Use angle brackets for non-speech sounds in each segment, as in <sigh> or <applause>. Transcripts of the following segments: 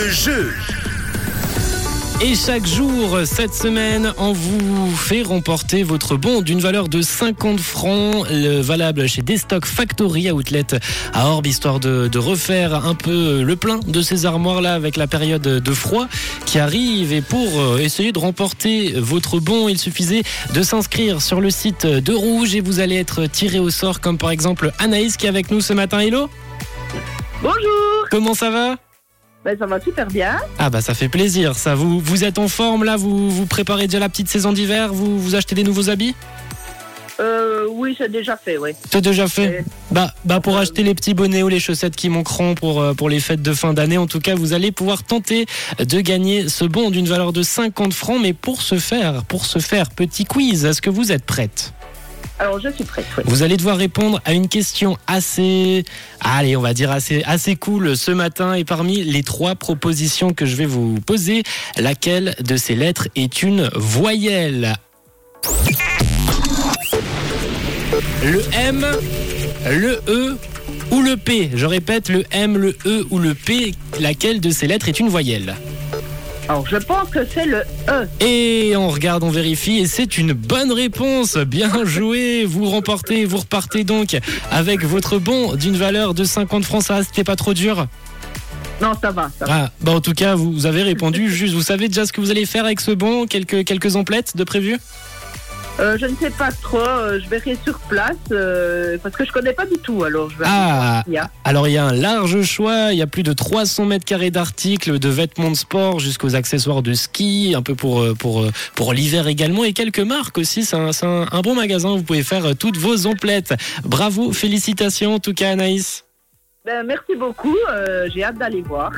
le jeu. Et chaque jour, cette semaine, on vous fait remporter votre bon d'une valeur de 50 francs, le- valable chez Destock Factory Outlet à Orbe, histoire de, de refaire un peu le plein de ces armoires-là avec la période de froid qui arrive. Et pour euh, essayer de remporter votre bon, il suffisait de s'inscrire sur le site de Rouge et vous allez être tiré au sort, comme par exemple Anaïs qui est avec nous ce matin. Hello? Bonjour, Comment ça va? Ben, ça va super bien. Ah bah ça fait plaisir ça. Vous, vous êtes en forme là? Vous, vous préparez déjà la petite saison d'hiver? Vous, vous achetez des nouveaux habits? Euh, oui, c'est déjà fait, oui. C'est déjà fait? Bah, bah pour euh, acheter les petits bonnets ou les chaussettes qui manqueront pour, euh, pour les fêtes de fin d'année, en tout cas vous allez pouvoir tenter de gagner ce bon d'une valeur de 50 francs. Mais pour ce faire, pour ce faire, petit quiz, est-ce que vous êtes prête? Alors, je suis prête, oui. Vous allez devoir répondre à une question assez, allez, on va dire assez, assez cool ce matin. Et parmi les trois propositions que je vais vous poser, laquelle de ces lettres est une voyelle? Le M, le E ou le P? Je répète, le M, le E ou le P, laquelle de ces lettres est une voyelle? Alors, je pense que c'est le E. et on regarde, on vérifie, et c'est une bonne réponse. Bien <laughs> joué. Vous remportez, vous repartez donc avec votre bon d'une valeur de 50 francs. Ça, c'était pas trop dur? Non, ça va, ça va. Ah, bah en tout cas, vous, vous avez répondu juste. Vous savez déjà ce que vous allez faire avec ce bon? Quelques, quelques emplettes de prévu? Euh, je ne sais pas trop, euh, je verrai sur place, euh, parce que je connais pas du tout, alors je vais Ah, il y a. alors il y a un large choix. Il y a plus de 300 mètres carrés d'articles, de vêtements de sport jusqu'aux accessoires de ski, un peu pour, pour, pour l'hiver également, et quelques marques aussi. C'est un, un- un bon magasin. Vous pouvez faire toutes vos emplettes. Bravo, félicitations en tout cas, Anaïs. Ben, merci beaucoup, euh, j'ai hâte d'aller voir.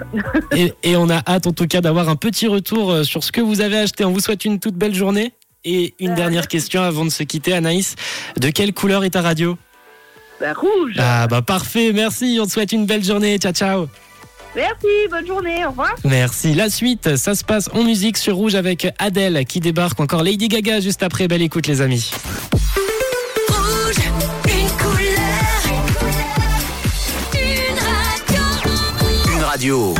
Et, <laughs> et on a hâte en tout cas d'avoir un petit retour sur ce que vous avez acheté. On vous souhaite une toute belle journée. Et une Euh, dernière question avant de se quitter, Anaïs. De quelle couleur est ta radio Ben, rouge. Ah bah parfait, merci. On te souhaite une belle journée. Ciao, ciao. Merci, bonne journée, au revoir. Merci. La suite, ça se passe en musique sur Rouge avec Adèle qui débarque. Encore Lady Gaga juste après. Belle écoute, les amis. Rouge, une couleur, une radio. Une radio.